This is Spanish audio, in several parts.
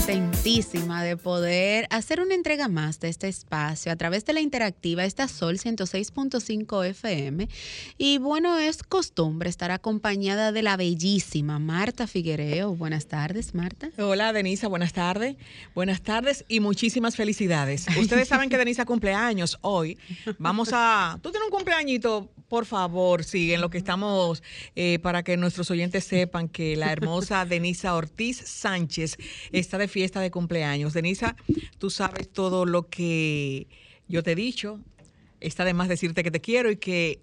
contentísima de poder hacer una entrega más de este espacio a través de la interactiva, esta Sol 106.5 FM. Y bueno, es costumbre estar acompañada de la bellísima Marta Figuereo. Buenas tardes, Marta. Hola, Denisa, buenas tardes. Buenas tardes y muchísimas felicidades. Ustedes saben que Denisa cumpleaños hoy. Vamos a... Tú tienes un cumpleañito, por favor, sí, en lo que estamos, eh, para que nuestros oyentes sepan que la hermosa Denisa Ortiz Sánchez está de fiesta de cumpleaños. Denisa, tú sabes todo lo que yo te he dicho. Está de más decirte que te quiero y que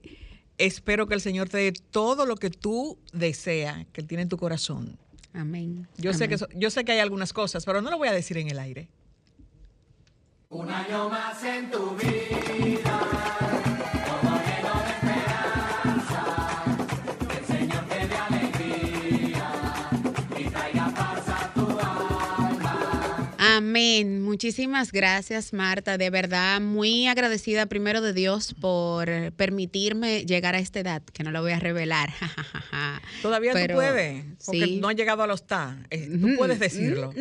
espero que el Señor te dé todo lo que tú deseas, que Él tiene en tu corazón. Amén. Yo, Sé, que, yo sé que hay algunas cosas, pero no lo voy a decir en el aire. Un año más en tu vida. Amén. Muchísimas gracias, Marta. De verdad, muy agradecida primero de Dios por permitirme llegar a esta edad, que no lo voy a revelar. Todavía tú puedes, porque no ha llegado a los ta. Eh, tú puedes decirlo.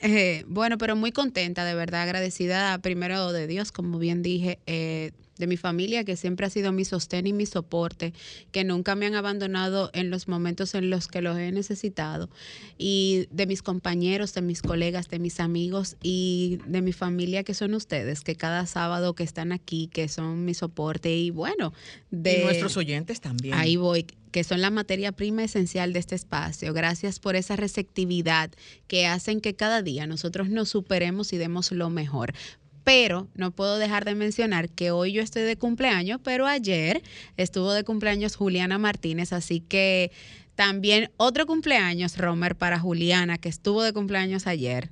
Eh, bueno, pero muy contenta, de verdad, agradecida primero de Dios, como bien dije. Eh, de mi familia, que siempre ha sido mi sostén y mi soporte, que nunca me han abandonado en los momentos en los que los he necesitado, y de mis compañeros, de mis colegas, de mis amigos y de mi familia, que son ustedes, que cada sábado que están aquí, que son mi soporte, y bueno, de... nuestros oyentes también. Ahí voy que son la materia prima esencial de este espacio. Gracias por esa receptividad que hacen que cada día nosotros nos superemos y demos lo mejor. Pero no puedo dejar de mencionar que hoy yo estoy de cumpleaños, pero ayer estuvo de cumpleaños Juliana Martínez, así que también otro cumpleaños, Romer, para Juliana, que estuvo de cumpleaños ayer.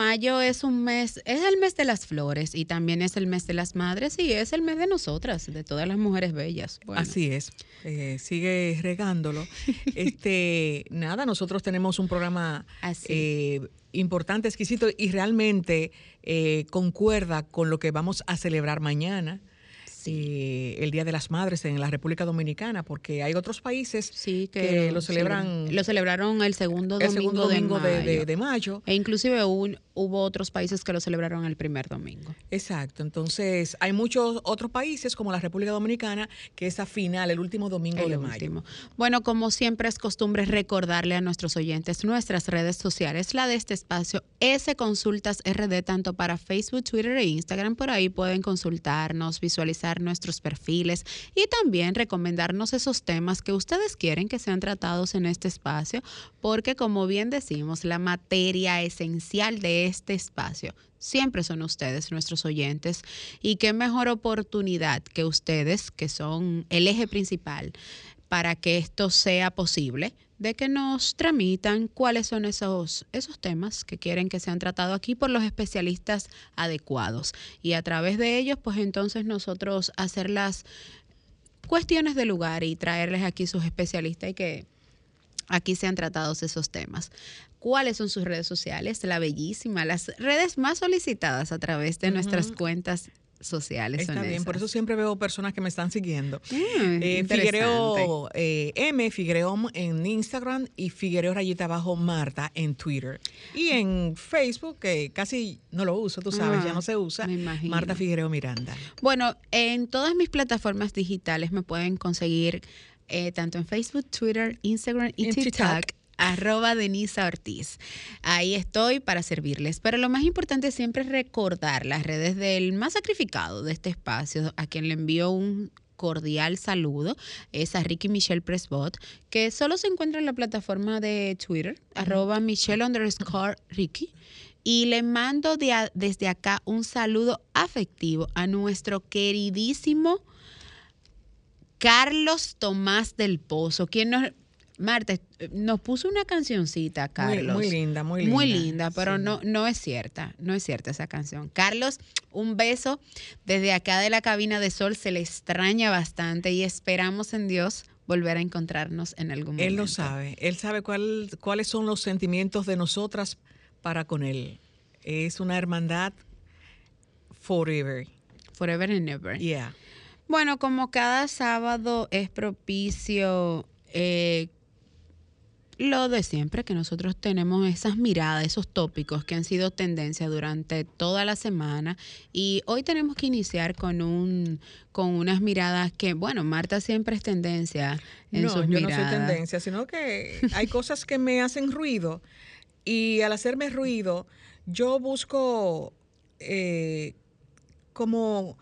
Mayo es un mes, es el mes de las flores y también es el mes de las madres y es el mes de nosotras, de todas las mujeres bellas. Así es, eh, sigue regándolo. este, nada, nosotros tenemos un programa eh, importante, exquisito y realmente eh, concuerda con lo que vamos a celebrar mañana el Día de las Madres en la República Dominicana, porque hay otros países que, lo celebran. Lo celebraron el segundo domingo, de, mayo. E inclusive hubo otros países que lo celebraron el primer domingo. Exacto. Entonces, hay muchos otros países, como la República Dominicana, que es a final, el último domingo de mayo. Bueno, como siempre es costumbre recordarle a nuestros oyentes nuestras redes sociales, la de este espacio, S Consultas RD, tanto para Facebook, Twitter e Instagram. Por ahí pueden consultarnos, visualizar nuestros perfiles y también recomendarnos esos temas que ustedes quieren que sean tratados en este espacio, porque como bien decimos, la materia esencial de este espacio siempre son ustedes, nuestros oyentes, y qué mejor oportunidad que ustedes, que son el eje principal para que esto sea posible, de que nos tramitan cuáles son esos, esos temas que quieren que sean tratados aquí por los especialistas adecuados. Y a través de ellos, pues entonces nosotros hacer las cuestiones de lugar y traerles aquí sus especialistas y que aquí sean tratados esos temas. ¿Cuáles son sus redes sociales? La bellísima, las redes más solicitadas a través de nuestras cuentas sociales. Está bien, por eso siempre veo personas que me están siguiendo. Mm, eh, Figuereo eh, M, Figuereo en Instagram y Figuereo Rayita Abajo Marta en Twitter. Y en Facebook, que casi no lo uso, tú sabes, ya ah, no se usa, Marta Figuereo Miranda. Bueno, en todas mis plataformas digitales me pueden conseguir eh, tanto en Facebook, Twitter, Instagram y TikTok arroba Denisa Ortiz. Ahí estoy para servirles. Pero lo más importante siempre es recordar las redes del más sacrificado de este espacio, a quien le envío un cordial saludo es a Ricky Michelle Presbot, que solo se encuentra en la plataforma de Twitter, arroba Michelle underscore Ricky. Y le mando desde acá un saludo afectivo a nuestro queridísimo Carlos Tomás del Pozo, quien nos Marta, nos puso una cancioncita, Carlos. Muy, linda, muy linda. Muy linda, pero no, no es cierta, no es cierta esa canción. Carlos, un beso desde acá de la cabina de sol, se le extraña bastante y esperamos en Dios volver a encontrarnos en algún momento. Él lo sabe, él sabe cuál, cuáles son los sentimientos de nosotras para con él. Es una hermandad forever Forever and Ever. Yeah. Bueno, como cada sábado es propicio eh, lo de siempre, que nosotros tenemos esas miradas, esos tópicos que han sido tendencia durante toda la semana. Y hoy tenemos que iniciar con un con unas miradas que, bueno, Marta siempre es tendencia en no, sus yo miradas. no soy tendencia, sino que hay cosas que me hacen ruido y al hacerme ruido yo busco eh, como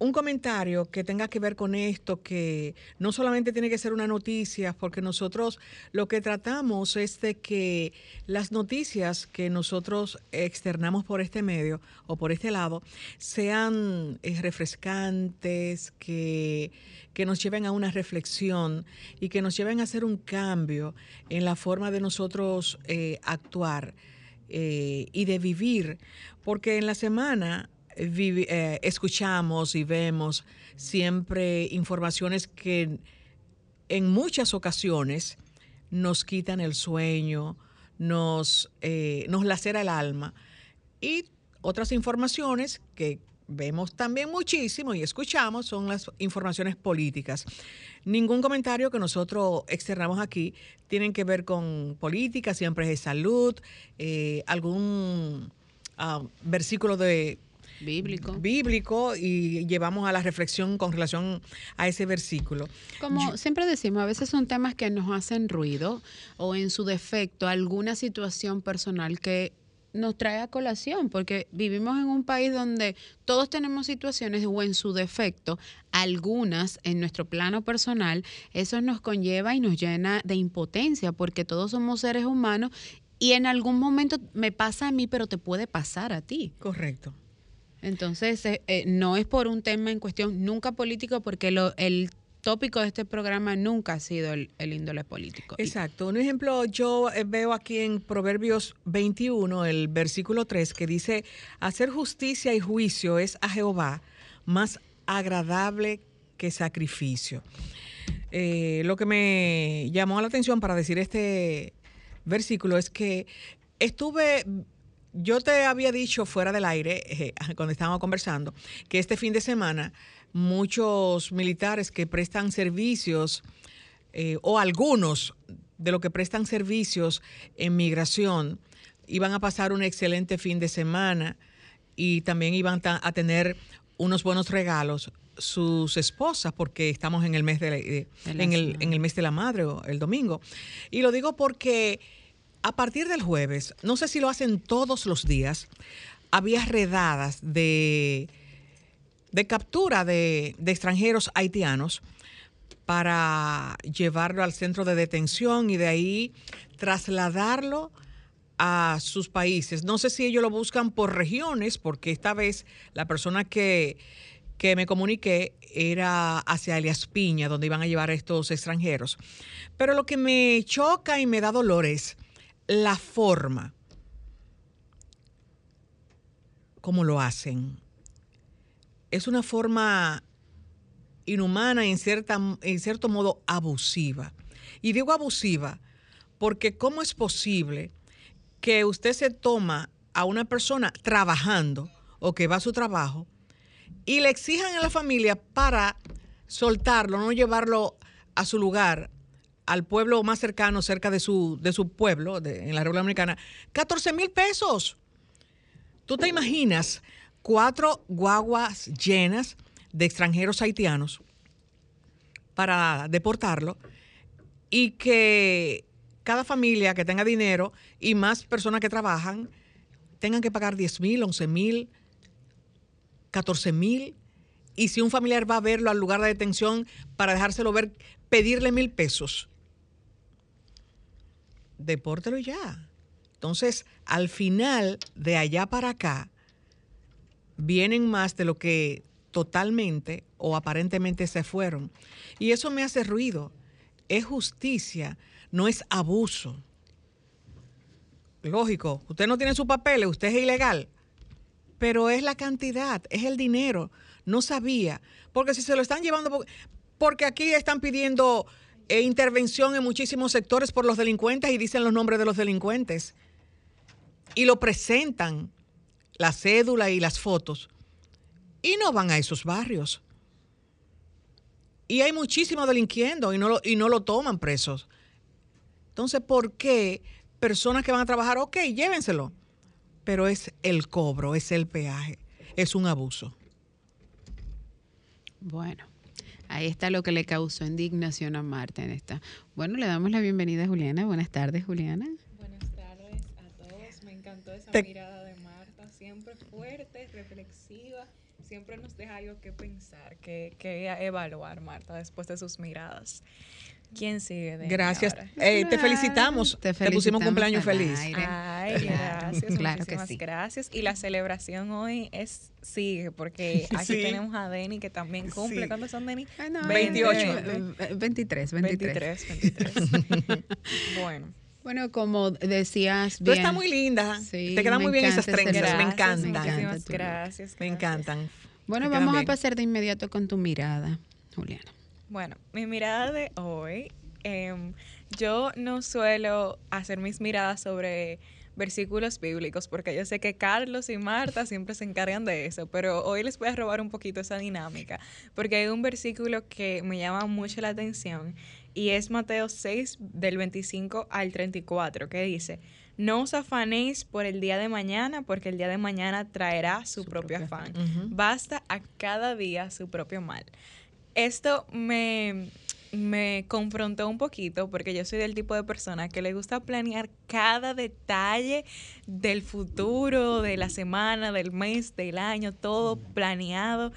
un comentario que tenga que ver con esto, que no solamente tiene que ser una noticia, porque nosotros lo que tratamos es de que las noticias que nosotros externamos por este medio o por este lado sean eh, refrescantes, que, que nos lleven a una reflexión y que nos lleven a hacer un cambio en la forma de nosotros eh, actuar eh, y de vivir, porque en la semana eh, escuchamos y vemos siempre informaciones que en muchas ocasiones nos quitan el sueño, nos, eh, nos lacera el alma. Y otras informaciones que vemos también muchísimo y escuchamos son las informaciones políticas. Ningún comentario que nosotros externamos aquí tienen que ver con política, siempre es de salud, eh, algún ah, versículo de Bíblico. bíblico y llevamos a la reflexión con relación a ese versículo. Como siempre decimos, a veces son temas que nos hacen ruido o en su defecto alguna situación personal que nos trae a colación, porque vivimos en un país donde todos tenemos situaciones o en su defecto, algunas en nuestro plano personal, eso nos conlleva y nos llena de impotencia, porque todos somos seres humanos y en algún momento me pasa a mí, pero te puede pasar a ti. Correcto. Entonces, eh, eh, no es por un tema en cuestión nunca político, porque lo, el tópico de este programa nunca ha sido el, índole político. Exacto. Un ejemplo, yo eh, veo aquí en Proverbios 21, el versículo 3, que dice, hacer justicia y juicio es a Jehová más agradable que sacrificio. Eh, lo que me llamó la atención para decir este versículo es que estuve, yo te había dicho fuera del aire, eh, cuando estábamos conversando, que este fin de semana muchos militares que prestan servicios, eh, o algunos de los que prestan servicios en migración, iban a pasar un excelente fin de semana y también iban a tener unos buenos regalos sus esposas porque estamos en el mes de, la- de- De en, el, en el mes de la madre o el domingo. Y lo digo porque a partir del jueves no sé si lo hacen todos los días había redadas de captura de, de extranjeros haitianos para llevarlo al centro de detención y de ahí trasladarlo a sus países. No sé si ellos lo buscan por regiones, porque esta vez la persona que, que me comuniqué era hacia Elias Piña, donde iban a llevar a estos extranjeros. Pero lo que me choca y me da dolor es la forma como lo hacen. Es una forma inhumana en, cierta, en cierto modo abusiva. Y digo abusiva porque ¿cómo es posible que usted se toma a una persona trabajando o que va a su trabajo y le exijan a la familia para soltarlo, no llevarlo a su lugar, al pueblo más cercano, cerca de su, de su pueblo, en la República Dominicana, 14 mil pesos? ¿Tú te imaginas cuatro guaguas llenas de extranjeros haitianos para deportarlo y que cada familia que tenga dinero y más personas que trabajan tengan que pagar 10 mil, 11 mil, 14 mil? Y si un familiar va a verlo al lugar de detención para dejárselo ver, pedirle mil pesos. Depórtelo ya. Entonces, al final, de allá para acá, vienen más de lo que totalmente o aparentemente se fueron. Y eso me hace ruido. Es justicia, no es abuso. Lógico, usted no tiene su papel, usted es ilegal, pero es la cantidad, es el dinero. No sabía, porque si se lo están llevando, por- porque aquí están pidiendo eh, intervención en muchísimos sectores por los delincuentes y dicen los nombres de los delincuentes y lo presentan, la cédula y las fotos. y no van a esos barrios. Y hay muchísimos delinquiendo y no lo, y no lo toman presos. Entonces, ¿por qué personas que van a trabajar, ok, llévenselo? Pero es el cobro, es el peaje, es un abuso. Bueno, ahí está lo que le causó indignación a Marta en esta. Bueno, le damos la bienvenida a Juliana. Buenas tardes, Juliana. Buenas tardes a todos. Me encantó esa Te- mirada de Marta, siempre fuerte, reflexiva, siempre nos deja algo que pensar, que, que evaluar, Marta, después de sus miradas. ¿Quién sigue? de Gracias. Eh, te felicitamos. Te Te, pusimos felicitamos cumpleaños feliz. aire. Ay, gracias, Claro que muchísimas sí. gracias. Y la celebración hoy es sigue, porque aquí Sí. tenemos a Deni que también cumple. Sí. ¿Cuántos son, Deni? No, 28. eh, eh, 23, 23. 23, 23. bueno. Bueno, como decías Tú bien. estás muy linda. Sí, te quedan muy bien esas trenzas. Me encantan. Look. gracias. Me gracias. encantan. Bueno, vamos a pasar de inmediato con tu mirada, Juliana. Bueno, mi mirada de hoy, em, yo no suelo hacer mis miradas sobre versículos bíblicos porque yo sé que Carlos y Marta siempre se encargan de eso, pero hoy les voy a robar un poquito esa dinámica porque hay un versículo que me llama mucho la atención y es Mateo 6 del 25 al 34 que dice, no os afanéis por el día de mañana porque el día de mañana traerá su, propio, propio afán. Basta a cada día su propio mal. Esto me, me confrontó un poquito porque yo soy del tipo de persona que le gusta planear cada detalle del futuro, de la semana, del mes, del año, todo planeado.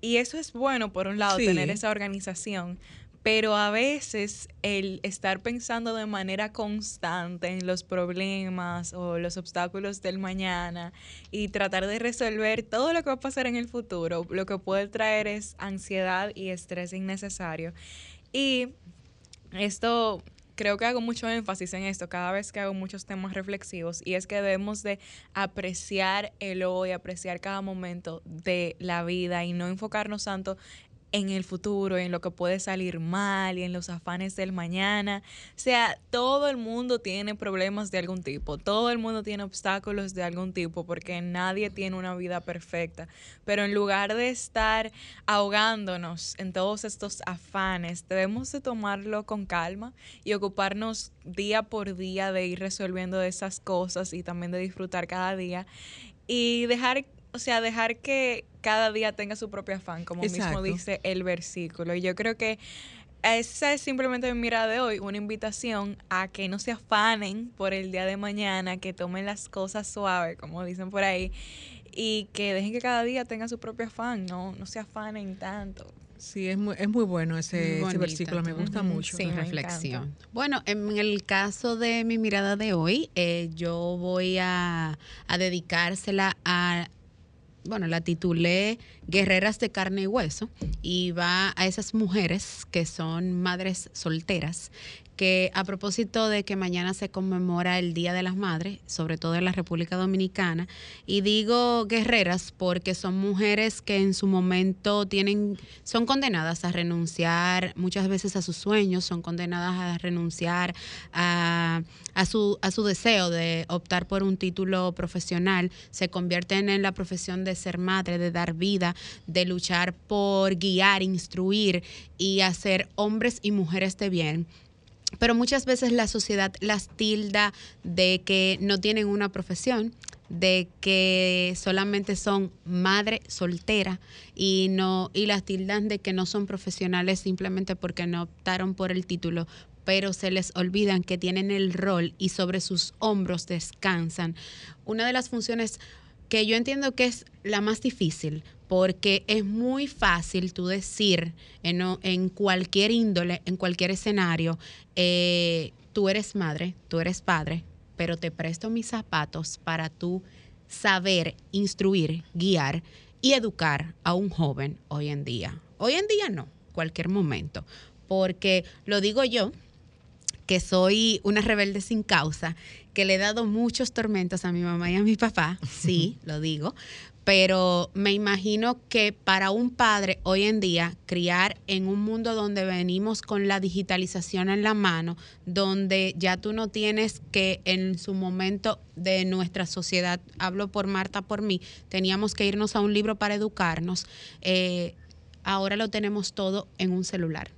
Y eso es bueno, por un lado, Sí. tener esa organización. Pero a veces el estar pensando de manera constante en los problemas o los obstáculos del mañana y tratar de resolver todo lo que va a pasar en el futuro, lo que puede traer es ansiedad y estrés innecesario. Y esto creo que hago mucho énfasis en esto cada vez que hago muchos temas reflexivos y es que debemos de apreciar el hoy, apreciar cada momento de la vida y no enfocarnos tanto en el futuro, en lo que puede salir mal y en los afanes del mañana. O sea, todo el mundo tiene problemas de algún tipo, todo el mundo tiene obstáculos de algún tipo, porque nadie tiene una vida perfecta. Pero en lugar de estar ahogándonos en todos estos afanes, debemos de tomarlo con calma y ocuparnos día por día de ir resolviendo esas cosas y también de disfrutar cada día y dejar, o sea, dejar que cada día tenga su propio afán, como mismo dice el versículo. Y yo creo que esa es simplemente mi mirada de hoy, una invitación a que no se afanen por el día de mañana, que tomen las cosas suaves, como dicen por ahí, y que dejen que cada día tenga su propio afán, no, no se afanen tanto. Sí, es muy, es muy bueno ese, Muy ese bonita versículo, me gusta mucho. sí. reflexión. Bueno, en el caso de mi mirada de hoy, eh, yo voy a, a dedicársela a, bueno, la titulé Guerreras de carne y hueso y va a esas mujeres que son madres solteras que a propósito de que mañana se conmemora el Día de las Madres, sobre todo en la República Dominicana, y digo guerreras porque son mujeres que en su momento tienen, son condenadas a renunciar muchas veces a sus sueños, son condenadas a renunciar a, a su, a su deseo de optar por un título profesional, se convierten en la profesión de ser madre, de dar vida, de luchar por guiar, instruir y hacer hombres y mujeres de bien pero muchas veces la sociedad las tilda de que no tienen una profesión, de que solamente son madre soltera y no y las tildan de que no son profesionales simplemente porque no optaron por el título, pero se les olvidan que tienen el rol y sobre sus hombros descansan. Una de las funciones que yo entiendo que es la más difícil, porque es muy fácil tú decir en, cualquier índole, en cualquier escenario, eh, tú eres madre, tú eres padre, pero te presto mis zapatos para tú saber, instruir, guiar y educar a un joven hoy en día. Hoy en día no, cualquier momento, porque lo digo yo, que soy una rebelde sin causa, que le he dado muchos tormentos a mi mamá y a mi papá, sí, lo digo, pero me imagino que para un padre hoy en día criar en un mundo donde venimos con la digitalización en la mano, donde ya tú no tienes que en su momento de nuestra sociedad, hablo por Marta, por mí, teníamos que irnos a un libro para educarnos, eh, ahora lo tenemos todo en un celular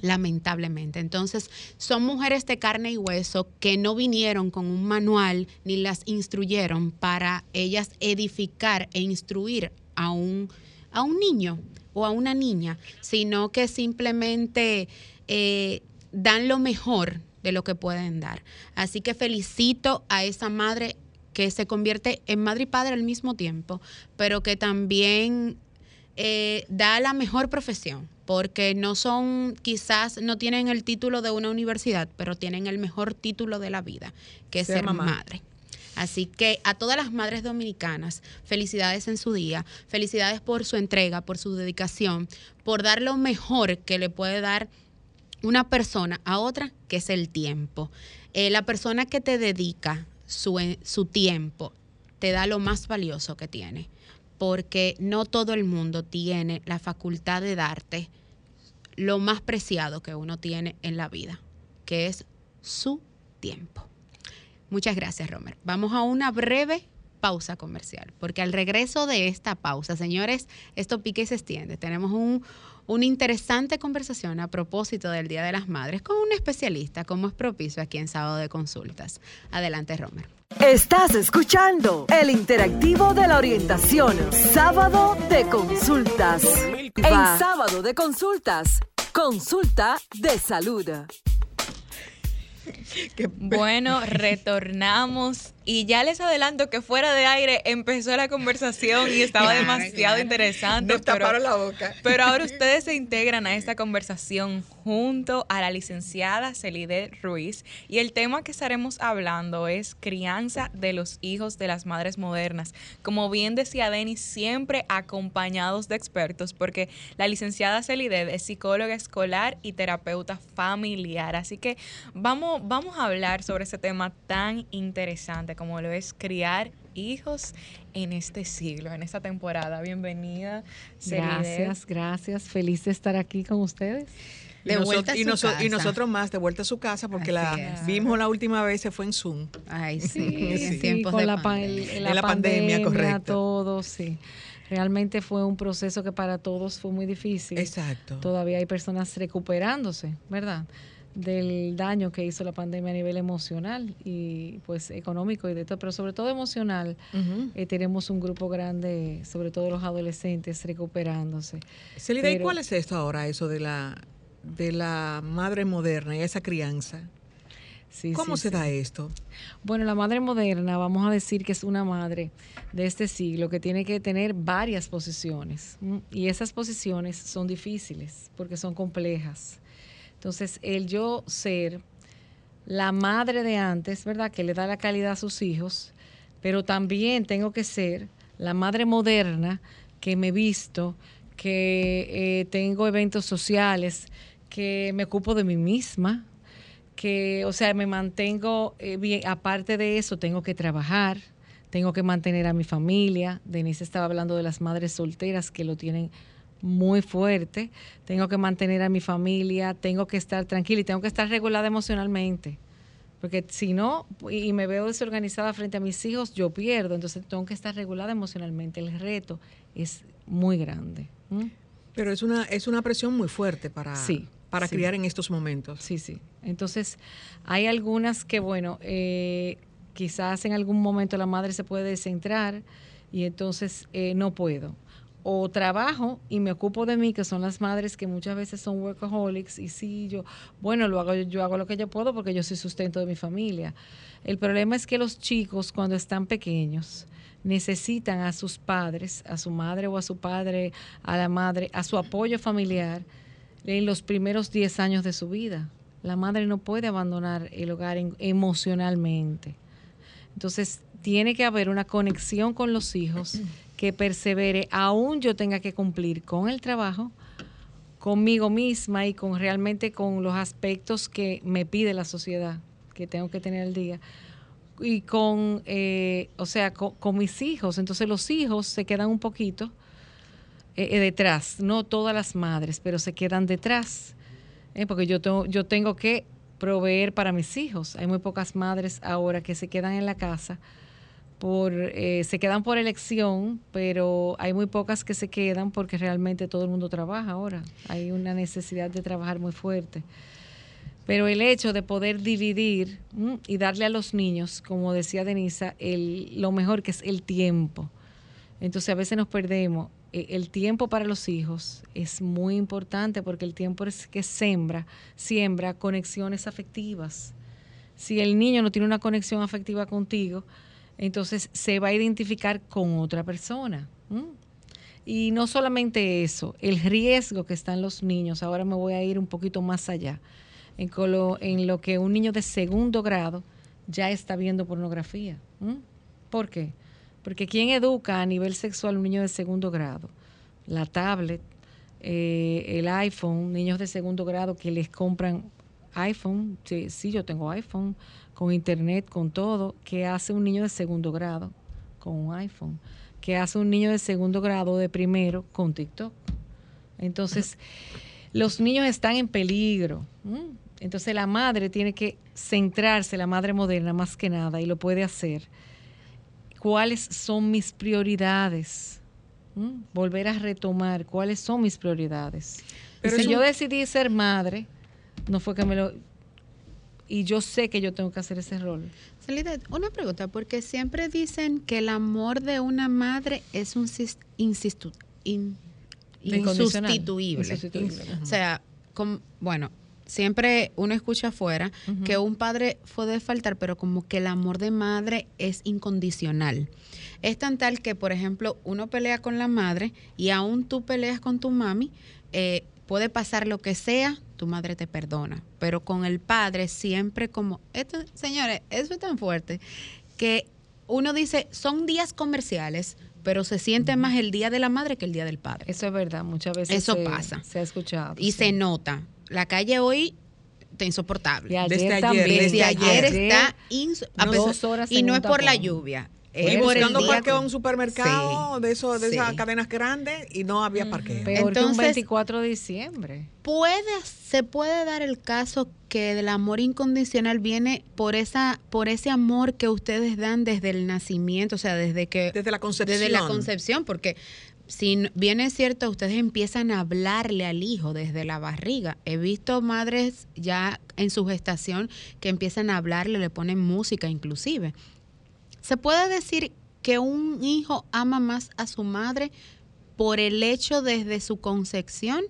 lamentablemente. Entonces, son mujeres de carne y hueso que no vinieron con un manual ni las instruyeron para ellas edificar e instruir a un, a un niño o a una niña, sino que simplemente eh, dan lo mejor de lo que pueden dar. Así que felicito a esa madre que se convierte en madre y padre al mismo tiempo, pero que también eh, da la mejor profesión porque no son, quizás no tienen el título de una universidad, pero tienen el mejor título de la vida, que es ser, madre. Así que a todas las madres dominicanas, felicidades en su día, felicidades por su entrega, por su dedicación, por dar lo mejor que le puede dar una persona a otra, que es el tiempo. Eh, la persona que te dedica su, su tiempo te da lo más valioso que tiene porque no todo el mundo tiene la facultad de darte lo más preciado que uno tiene en la vida, que es su tiempo. Muchas gracias, Romer. Vamos a una breve pausa comercial, porque al regreso de esta pausa, señores, esto pique y se extiende. Tenemos un, una interesante conversación a propósito del Día de las Madres con un especialista, como es propicio aquí en Sábado de Consultas. Adelante, Romer. Estás escuchando el interactivo de la orientación, Sábado de Consultas. En Sábado de Consultas, consulta de salud. Bueno, retornamos y ya les adelanto que fuera de aire empezó la conversación y estaba demasiado interesante. Nos taparon la boca. Pero ahora ustedes se integran a esta conversación junto a la licenciada Celide Ruiz y el tema que estaremos hablando es crianza de los hijos de las madres modernas. Como bien decía Denis, siempre acompañados de expertos porque la licenciada Celide es psicóloga escolar y terapeuta familiar. Así que vamos, vamos a hablar sobre ese tema tan interesante como lo es criar hijos en este siglo, en esta temporada. Bienvenida. Gracias, gracias. Feliz de estar aquí con ustedes. De y, vuelta y, nosotros más, de vuelta a su casa, porque la vimos la última vez, se fue en Zoom. Ay, sí, en tiempos con de la, pandemia, la, pandemia, correcto. Todo, sí. Realmente fue un proceso que para todos fue muy difícil. Exacto. Todavía hay personas recuperándose, ¿verdad? Del daño que hizo la pandemia a nivel emocional y pues económico y de todo, pero sobre todo emocional, eh, tenemos un grupo grande, sobre todo los adolescentes, recuperándose. Celida, ¿y cuál es esto ahora, eso de la, de la madre moderna y esa crianza? Sí, ¿Cómo se da esto? Bueno, la madre moderna, vamos a decir que es una madre de este siglo que tiene que tener varias posiciones. Y esas posiciones son difíciles porque son complejas. Entonces, el yo ser la madre de antes, ¿verdad? Que le da la calidad a sus hijos, pero también tengo que ser la madre moderna que me visto, que eh, tengo eventos sociales, que me ocupo de mí misma, que, o sea, me mantengo eh, bien. Aparte de eso, tengo que trabajar, tengo que mantener a mi familia. Denise estaba hablando de las madres solteras que lo tienen muy fuerte, tengo que mantener a mi familia, tengo que estar tranquila y tengo que estar regulada emocionalmente. Porque si no, y me veo desorganizada frente a mis hijos, yo pierdo. Entonces tengo que estar regulada emocionalmente. El reto es muy grande. Pero es una, es una presión muy fuerte para, para criar en estos momentos. Sí, sí. Entonces, hay algunas que, bueno, eh, quizás en algún momento la madre se puede descentrar y entonces eh, no puedo o trabajo y me ocupo de mí, que son las madres que muchas veces son workaholics, y sí, yo, bueno, lo hago, yo hago lo que yo puedo porque yo soy sustento de mi familia. El problema es que los chicos cuando están pequeños necesitan a sus padres, a su madre o a su padre, a la madre, a su apoyo familiar en los primeros 10 años de su vida. La madre no puede abandonar el hogar emocionalmente. Entonces, tiene que haber una conexión con los hijos que persevere, aún yo tenga que cumplir con el trabajo, conmigo misma y con realmente con los aspectos que me pide la sociedad, que tengo que tener al día, y con, eh, o sea, con, mis hijos. Entonces los hijos se quedan un poquito eh, eh, detrás, no todas las madres, pero se quedan detrás, eh, porque yo tengo, yo tengo que proveer para mis hijos. Hay muy pocas madres ahora que se quedan en la casa por eh, se quedan por elección, pero hay muy pocas que se quedan porque realmente todo el mundo trabaja ahora. Hay una necesidad de trabajar muy fuerte. Pero el hecho de poder dividir y darle a los niños, como decía Denisa, el, lo mejor que es el tiempo. Entonces a veces nos perdemos. Eh, El tiempo para los hijos es muy importante porque el tiempo es que sembra, siembra conexiones afectivas. Si el niño no tiene una conexión afectiva contigo, entonces se va a identificar con otra persona. Y no solamente eso, el riesgo que están los niños, ahora me voy a ir un poquito más allá, en, lo que un niño de segundo grado ya está viendo pornografía. ¿Por qué? Porque ¿quién educa a nivel sexual a un niño de segundo grado? La tablet, eh, el iPhone, niños de segundo grado que les compran iPhone, sí, sí, yo tengo iPhone, con internet, con todo, ¿qué hace un niño de segundo grado con un iPhone? ¿Qué hace un niño de segundo grado de primero con TikTok? Entonces, los niños están en peligro. ¿m? Entonces, la madre tiene que centrarse, la madre moderna más que nada, y lo puede hacer. ¿Cuáles son mis prioridades? ¿m? Volver a retomar cuáles son mis prioridades. Pero si yo un- decidí ser madre, no fue que me lo... Y yo sé que yo tengo que hacer ese rol. Celida, una pregunta, porque siempre dicen que el amor de una madre es un sis- insistu- in- insustituible. Insustituible. O sea, bueno, siempre uno escucha afuera que un padre puede faltar, pero como que el amor de madre es incondicional. Es tan tal que, por ejemplo, uno pelea con la madre y aún tú peleas con tu mami, eh, puede pasar lo que sea, tu madre te perdona. Pero con el padre siempre como, esto, señores, eso es tan fuerte que uno dice, son días comerciales, pero se siente más el día de la madre que el día del padre. Eso es verdad, muchas veces Eso se- pasa. Se ha escuchado. Y sí. se nota. La calle hoy está insoportable. Y ayer Desde ayer, también. Desde desde ayer, ayer. está inso- a No, pesar- dos horas y no es por la lluvia. El buscando día parqueo que- en un supermercado Sí, de, eso, de esas cadenas grandes y no había parqueo. Peor que un Entonces- 24 de diciembre. Puede, se puede dar el caso que el amor incondicional viene por esa, por ese amor que ustedes dan desde el nacimiento, o sea, desde que Desde la concepción. desde la concepción, porque si bien es cierto, ustedes empiezan a hablarle al hijo desde la barriga. He visto madres ya en su gestación que empiezan a hablarle, le ponen música inclusive. ¿Se puede decir que un hijo ama más a su madre por el hecho desde su concepción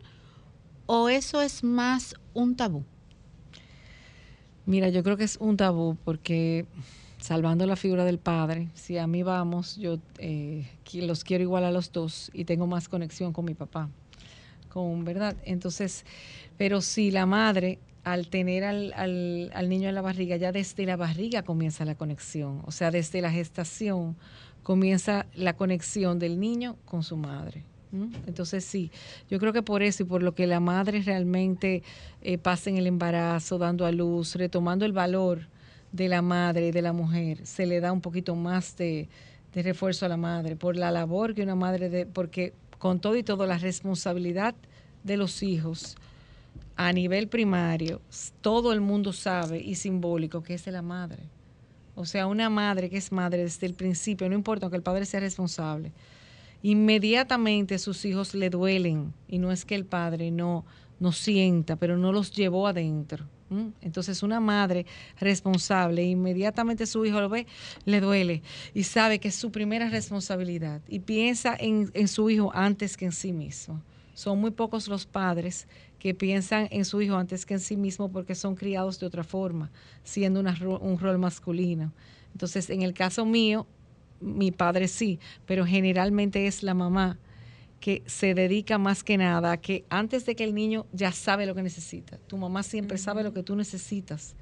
o eso es más un tabú? Mira, yo creo que es un tabú porque salvando la figura del padre, si a mí vamos, yo eh, los quiero igual a los dos y tengo más conexión con mi papá, con verdad. Entonces, pero si la madre al tener al, al- al niño en la barriga, ya desde la barriga comienza la conexión, o sea, desde la gestación comienza la conexión del niño con su madre. Entonces sí, yo creo que por eso y por lo que la madre realmente eh, pasa en el embarazo, dando a luz, retomando el valor de la madre y de la mujer, se le da un poquito más de, de refuerzo a la madre por la labor que una madre de, porque con todo y todo la responsabilidad de los hijos a nivel primario, todo el mundo sabe y simbólico que es de la madre. O sea, una madre que es madre desde el principio, no importa que el padre sea responsable, inmediatamente sus hijos le duelen y no es que el padre no, no sienta, pero no los llevó adentro. Entonces una madre responsable, inmediatamente su hijo lo ve, le duele y sabe que es su primera responsabilidad y piensa en, en su hijo antes que en sí mismo. Son muy pocos los padres que piensan en su hijo antes que en sí mismo porque son criados de otra forma, siendo una un rol masculino. Entonces, en el caso mío, mi padre sí, pero generalmente es la mamá que se dedica más que nada a que antes de que el niño ya sabe lo que necesita. Tu mamá siempre sabe lo que tú necesitas.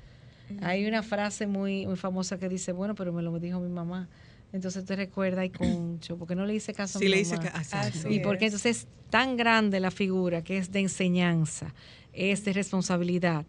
Hay una frase muy, muy famosa que dice, bueno, pero me lo dijo mi mamá. Entonces te recuerda y concho, porque no le hice caso a Sí, mi le hice mamá. ca- así, Así ¿no? Y porque es. entonces es tan grande la figura que es de enseñanza, es de responsabilidad,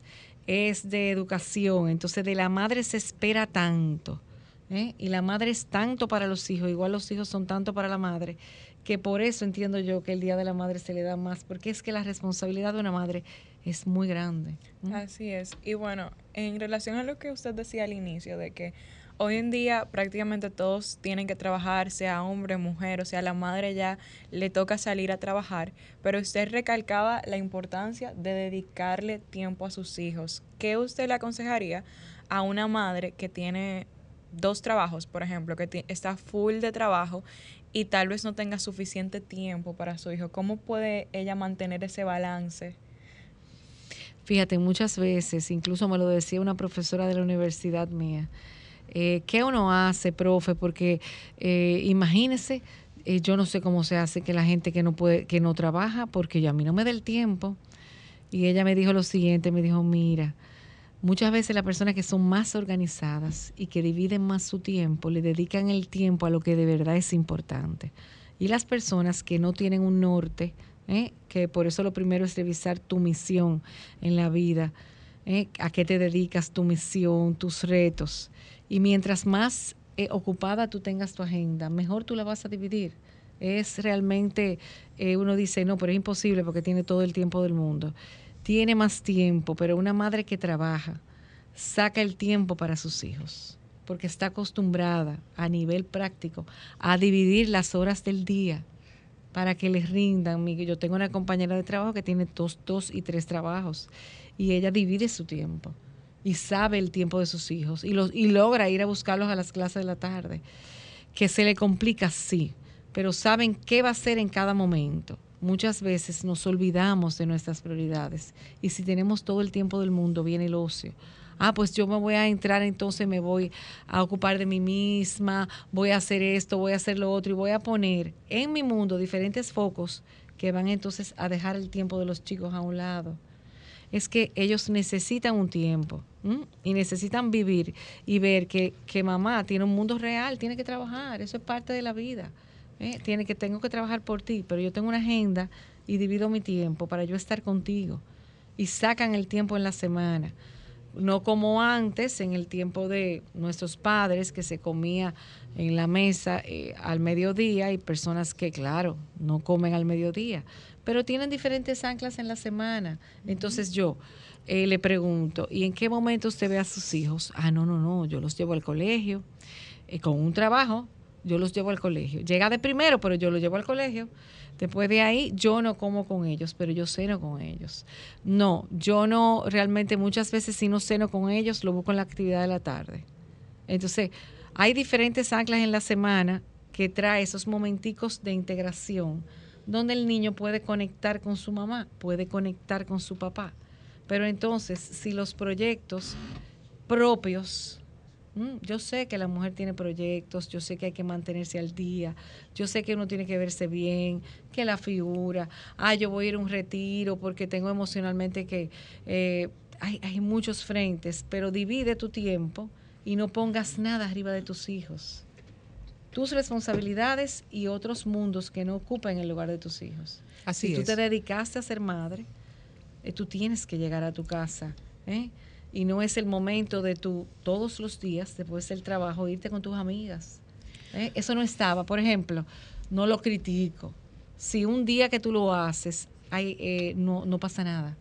es de educación. Entonces de la madre se espera tanto. ¿eh? Y la madre es tanto para los hijos, igual los hijos son tanto para la madre, que por eso entiendo yo que el Día de la Madre se le da más, porque es que la responsabilidad de una madre es muy grande. ¿eh? Así es. Y bueno, en relación a lo que usted decía al inicio, de que hoy en día prácticamente todos tienen que trabajar, sea hombre, mujer, o sea, la madre ya le toca salir a trabajar, pero usted recalcaba la importancia de dedicarle tiempo a sus hijos. ¿Qué usted le aconsejaría a una madre que tiene dos trabajos, por ejemplo, que está full de trabajo y tal vez no tenga suficiente tiempo para su hijo? ¿Cómo puede ella mantener ese balance? Fíjate, muchas veces, incluso me lo decía una profesora de la universidad mía, eh, ¿qué uno hace, profe? Porque eh, imagínese, eh, yo no sé cómo se hace que la gente que no puede, que no trabaja, porque yo, a mí no me da el tiempo. Y ella me dijo lo siguiente, me dijo, mira, muchas veces las personas que son más organizadas y que dividen más su tiempo, le dedican el tiempo a lo que de verdad es importante. Y las personas que no tienen un norte, ¿eh? que por eso lo primero es revisar tu misión en la vida, ¿eh? a qué te dedicas, tu misión, tus retos. Y mientras más eh, ocupada tú tengas tu agenda, mejor tú la vas a dividir. Es realmente, eh, uno dice, no, pero es imposible porque tiene todo el tiempo del mundo. Tiene más tiempo, pero una madre que trabaja saca el tiempo para sus hijos, porque está acostumbrada a nivel práctico a dividir las horas del día para que les rindan. Yo tengo una compañera de trabajo que tiene dos, dos y tres trabajos y ella divide su tiempo y sabe el tiempo de sus hijos y, los, y logra ir a buscarlos a las clases de la tarde. Que se le complica, sí, pero saben qué va a hacer en cada momento. Muchas veces nos olvidamos de nuestras prioridades y si tenemos todo el tiempo del mundo viene el ocio. Ah, pues yo me voy a entrar, entonces me voy a ocupar de mí misma, voy a hacer esto, voy a hacer lo otro y voy a poner en mi mundo diferentes focos que van entonces a dejar el tiempo de los chicos a un lado es que ellos necesitan un tiempo y necesitan vivir y ver que, que mamá tiene un mundo real, tiene que trabajar, eso es parte de la vida. ¿eh? Tiene que, tengo que trabajar por ti, pero yo tengo una agenda y divido mi tiempo para yo estar contigo. Y sacan el tiempo en la semana. No como antes, en el tiempo de nuestros padres, que se comía en la mesa eh, al mediodía y personas que, claro, no comen al mediodía, pero tienen diferentes anclas en la semana. Entonces yo eh, le pregunto, ¿y en qué momento usted ve a sus hijos? Ah, no, no, no, yo los llevo al colegio, eh, con un trabajo, yo los llevo al colegio. Llega de primero, pero yo los llevo al colegio. Después de ahí, yo no como con ellos, pero yo ceno con ellos. No, yo no, realmente muchas veces si no ceno con ellos, lo busco en la actividad de la tarde. Entonces, hay diferentes anclas en la semana que trae esos momenticos de integración donde el niño puede conectar con su mamá, puede conectar con su papá. Pero entonces, si los proyectos propios, mm, yo sé que la mujer tiene proyectos, yo sé que hay que mantenerse al día, yo sé que uno tiene que verse bien, que la figura, ah, yo voy a ir a un retiro porque tengo emocionalmente que... eh, hay, hay muchos frentes, pero divide tu tiempo y no pongas nada arriba de tus hijos. Tus responsabilidades y otros mundos que no ocupan el lugar de tus hijos. Así si tú es. te dedicaste a ser madre, eh, tú tienes que llegar a tu casa. ¿eh? Y no es el momento de tú, todos los días, después del trabajo, irte con tus amigas. ¿eh? Eso no estaba. Por ejemplo, no lo critico. Si un día que tú lo haces, hay, eh, no, no pasa nada.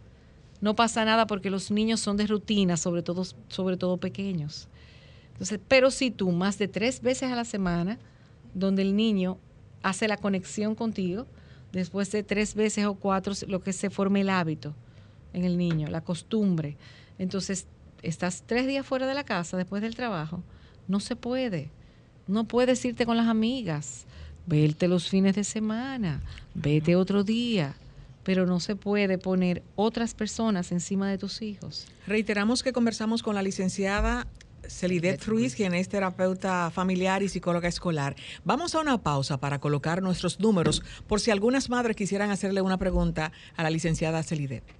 No pasa nada porque los niños son de rutina, sobre todo, sobre todo pequeños. Entonces, pero si tú más de tres veces a la semana, donde el niño hace la conexión contigo, después de tres veces o cuatro, lo que se forme el hábito en el niño, la costumbre. Entonces, estás tres días fuera de la casa después del trabajo, no se puede. No puedes irte con las amigas, verte los fines de semana, vete otro día, pero no se puede poner otras personas encima de tus hijos. Reiteramos que conversamos con la licenciada Celidet Ruiz, quien es terapeuta familiar y psicóloga escolar. Vamos a una pausa para colocar nuestros números por si algunas madres quisieran hacerle una pregunta a la licenciada Celidet.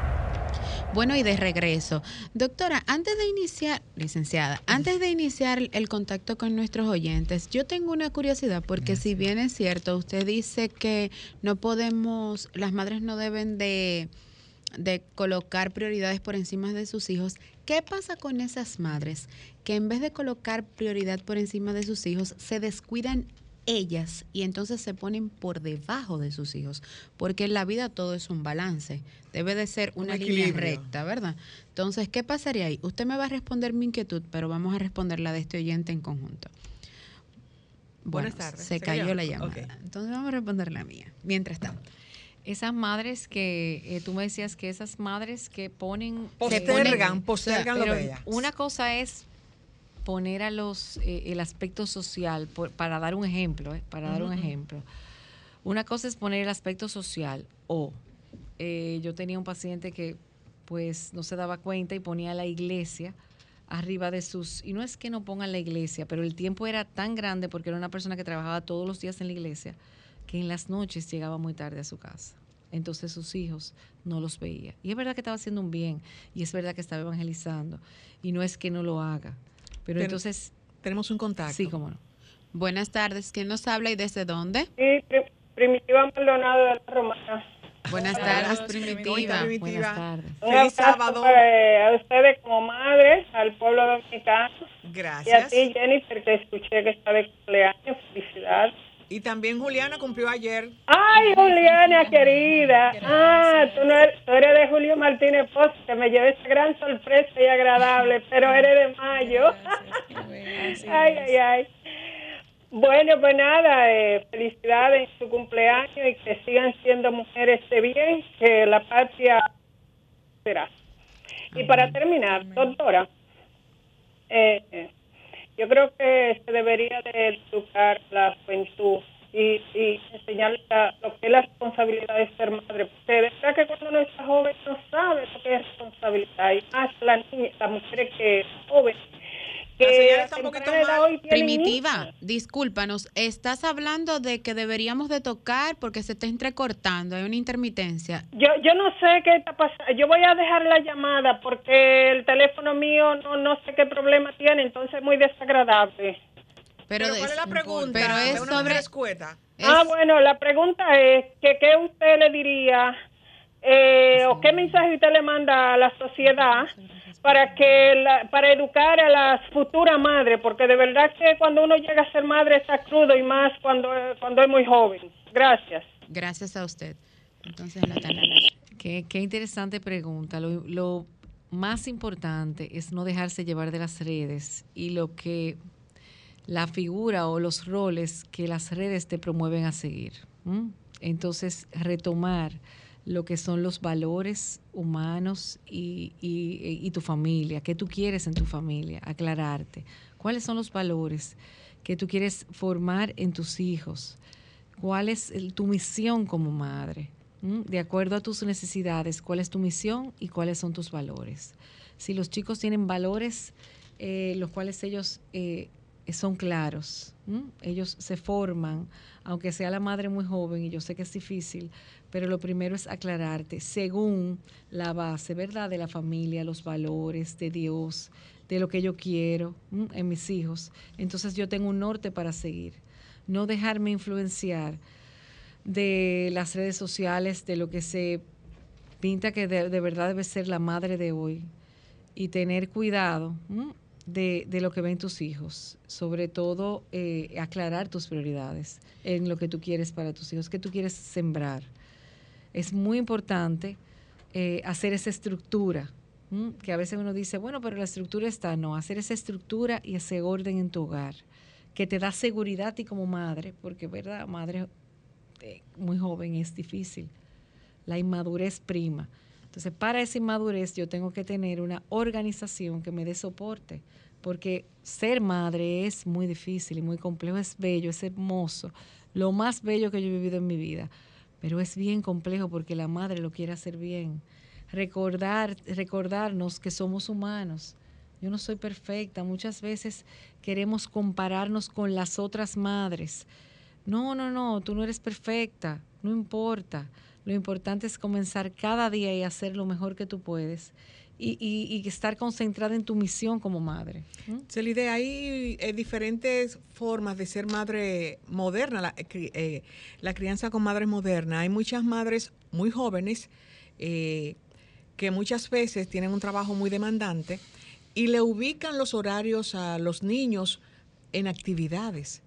Bueno, y de regreso. Doctora, antes de iniciar, licenciada, antes de iniciar el contacto con nuestros oyentes, yo tengo una curiosidad, porque si bien es cierto, usted dice que no podemos, las madres no deben de, de colocar prioridades por encima de sus hijos. ¿Qué pasa con esas madres que en vez de colocar prioridad por encima de sus hijos, se descuidan ellas y entonces se ponen por debajo de sus hijos, porque en la vida todo es un balance, debe de ser una línea recta, ¿verdad? Entonces, ¿qué pasaría ahí? Usted me va a responder mi inquietud, pero vamos a responder la de este oyente en conjunto. Bueno, Buenas tardes. se ¿Se cayó la llamada. Entonces vamos a responder la mía. Mientras tanto, Esas madres que eh, tú me decías que esas madres que ponen Postergan, ponen- postergan lo pero de ella. una cosa es poner a los eh, el aspecto social por- para dar un ejemplo, eh, para dar un ejemplo. Una cosa es poner el aspecto social o eh, yo tenía un paciente que pues no se daba cuenta y ponía la iglesia arriba de sus y no es que no pongan la iglesia, pero el tiempo era tan grande porque era una persona que trabajaba todos los días en la iglesia que en las noches llegaba muy tarde a su casa. Entonces sus hijos no los veía. Y es verdad que estaba haciendo un bien y es verdad que estaba evangelizando y no es que no lo haga. Pero Ten- entonces, Tenemos un contacto. sí, cómo no. buenas tardes. ¿Quién nos habla y desde dónde? Sí, Pri- Primitiva Maldonado de la Romana. Buenas tardes, hola, primitiva. Primitiva. Buenas tardes. Un Feliz sábado. para, a ustedes como madres, al pueblo dominicano y a Gracias. ti, Jennifer, que escuché que está de cumpleaños. Felicidades. Y también Juliana cumplió ayer. Ay, Juliana, querida. Ah, tú, no eres, tú eres de Julio Martínez Pozo, que me llevé esa gran sorpresa y agradable, pero eres de mayo. ay, ay, ay. Bueno, pues nada, eh, felicidades en su cumpleaños y que sigan siendo mujeres de bien, que la patria será. Y para terminar, doctora, eh, eh, yo creo que se debería de educar la juventud y, y la- lo que es la responsabilidad de ser madre. Porque de que cuando uno está joven no sabe lo que es responsabilidad. Y más las niñas, las mujeres que jóvenes. La Que está un poquito Primitiva, discúlpanos, estás hablando de que deberíamos de tocar porque se está entrecortando, hay una intermitencia. Yo, yo no sé qué está pasando. Yo voy a dejar la llamada porque el teléfono mío no, no sé qué problema tiene, entonces es muy desagradable. Pero, ¿cuál es la pregunta? Pero es sobre... es- Ah, bueno, la pregunta es que qué usted le diría eh, o qué mensaje usted le manda a la sociedad para que la- para educar a las futuras madres, porque de verdad que cuando uno llega a ser madre está crudo y más cuando cuando es muy joven. Gracias. Gracias a usted. Entonces la tenemos. Qué, qué interesante pregunta. Lo, lo más importante es no dejarse llevar de las redes y lo que la figura o los roles que las redes te promueven a seguir. Entonces, retomar lo que son los valores humanos y, y- tu familia, qué tú quieres en tu familia, aclararte. ¿Cuáles son los valores que tú quieres formar en tus hijos? ¿Cuál es tu misión como madre? ¿Mm? De acuerdo a tus necesidades, ¿cuál es tu misión y cuáles son tus valores? Si los chicos tienen valores, eh, los cuales ellos eh, son claros, ¿m? ellos se forman, aunque sea la madre muy joven, y yo sé que es difícil, pero lo primero es aclararte según la base, ¿verdad? De la familia, los valores, de Dios, de lo que yo quiero ¿m? en mis hijos. Entonces yo tengo un norte para seguir. No dejarme influenciar de las redes sociales, de lo que se pinta que de, verdad debe ser la madre de hoy y tener cuidado ¿m? de, de lo que ven tus hijos, sobre todo eh, aclarar tus prioridades en lo que tú quieres para tus hijos, que tú quieres sembrar. Es muy importante eh, hacer esa estructura, que a veces uno dice, bueno, pero la estructura está, no, hacer esa estructura y ese orden en tu hogar, que te da seguridad a ti como madre, porque, ¿verdad? Madre eh, muy joven es difícil. La inmadurez prima. Entonces, para esa inmadurez yo tengo que tener una organización que me dé soporte, porque ser madre es muy difícil y muy complejo, es bello, es hermoso, lo más bello que yo he vivido en mi vida, pero es bien complejo porque la madre lo quiere hacer bien. Recordar, recordarnos que somos humanos. Yo no soy perfecta, muchas veces queremos compararnos con las otras madres. No, no, no, tú no eres perfecta. no importa. Lo importante es comenzar cada día y hacer lo mejor que tú puedes y, y, estar concentrada en tu misión como madre. Celide, hay eh, diferentes formas de ser madre moderna, la, eh, la, crianza con madres moderna. Hay muchas madres muy jóvenes eh, que muchas veces tienen un trabajo muy demandante y le ubican los horarios a los niños en actividades.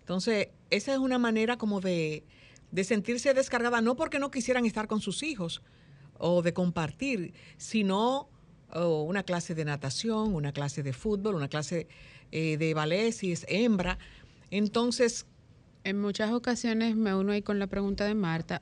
Entonces, esa es una manera como de sentirse descargada, no porque no quisieran estar con sus hijos o de compartir, sino una clase de natación, una clase de fútbol, una clase eh, de ballet si es hembra. Entonces... En muchas ocasiones me uno ahí con la pregunta de Marta,